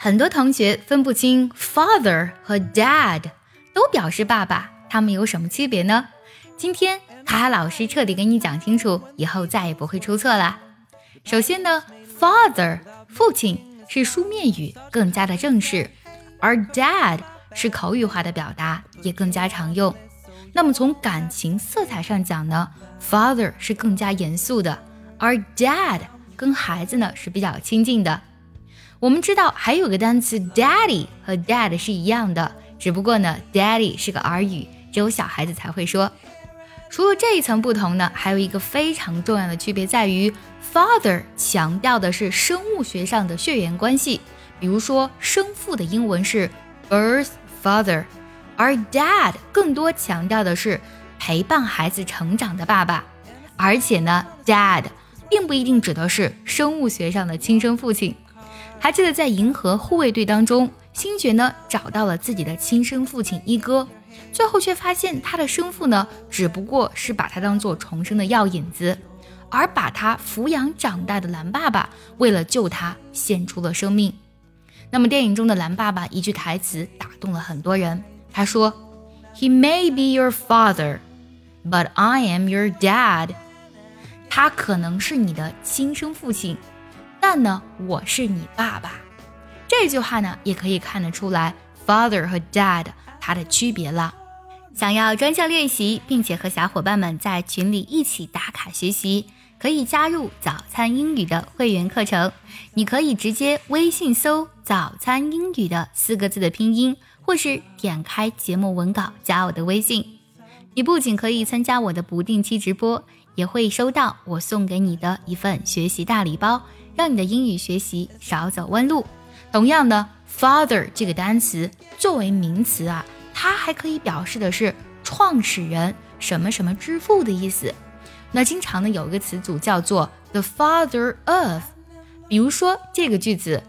很多同学分不清 father 和 dad 都表示爸爸，他们有什么区别呢？今天卡卡老师彻底给你讲清楚，以后再也不会出错了。首先呢，father 父亲是书面语，更加的正式，而 dad 是口语化的表达，也更加常用。那么从感情色彩上讲呢，father 是更加严肃的，而 dad 跟孩子呢是比较亲近的。我们知道还有个单词 daddy 和 dad 是一样的，只不过呢，daddy 是个儿语，只有小孩子才会说。除了这一层不同呢，还有一个非常重要的区别在于，father 强调的是生物学上的血缘关系，比如说生父的英文是 birth father。而 dad 更多强调的是陪伴孩子成长的爸爸，而且呢，dad 并不一定指的是生物学上的亲生父亲。还记得在《银河护卫队》当中，星爵呢找到了自己的亲生父亲一哥，最后却发现他的生父呢只不过是把他当做重生的药引子，而把他抚养长大的蓝爸爸为了救他献出了生命。那么电影中的蓝爸爸一句台词打动了很多人。他说：“He may be your father, but I am your dad。”他可能是你的亲生父亲，但呢，我是你爸爸。这句话呢，也可以看得出来 father 和 dad 它的区别了。想要专项练习，并且和小伙伴们在群里一起打卡学习，可以加入早餐英语的会员课程。你可以直接微信搜“早餐英语”的四个字的拼音。或是点开节目文稿加我的微信，你不仅可以参加我的不定期直播，也会收到我送给你的一份学习大礼包，让你的英语学习少走弯路。同样的，father 这个单词作为名词啊，它还可以表示的是创始人什么什么之父的意思。那经常呢有一个词组叫做 the father of，比如说这个句子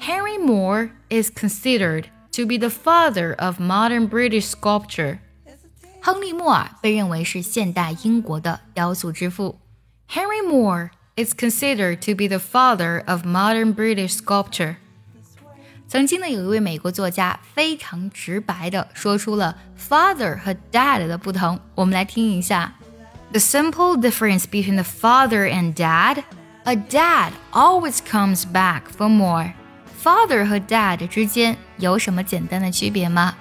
，Henry Moore is considered。To be the father of modern British sculpture，亨利·莫尔被认为是现代英国的雕塑之父。Henry Moore is considered to be the father of modern British sculpture。曾经呢，有一位美国作家非常直白的说出了 father 和 dad 的不同。我们来听一下：The simple difference between the father and dad, a dad always comes back for more。Father 和 Dad 之间有什么简单的区别吗？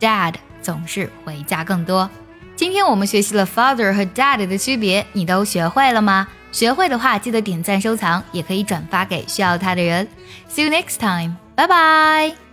Dad 总是回家更多。今天我们学习了 Father 和 Dad 的区别，你都学会了吗？学会的话，记得点赞收藏，也可以转发给需要它的人。See you next time，拜拜。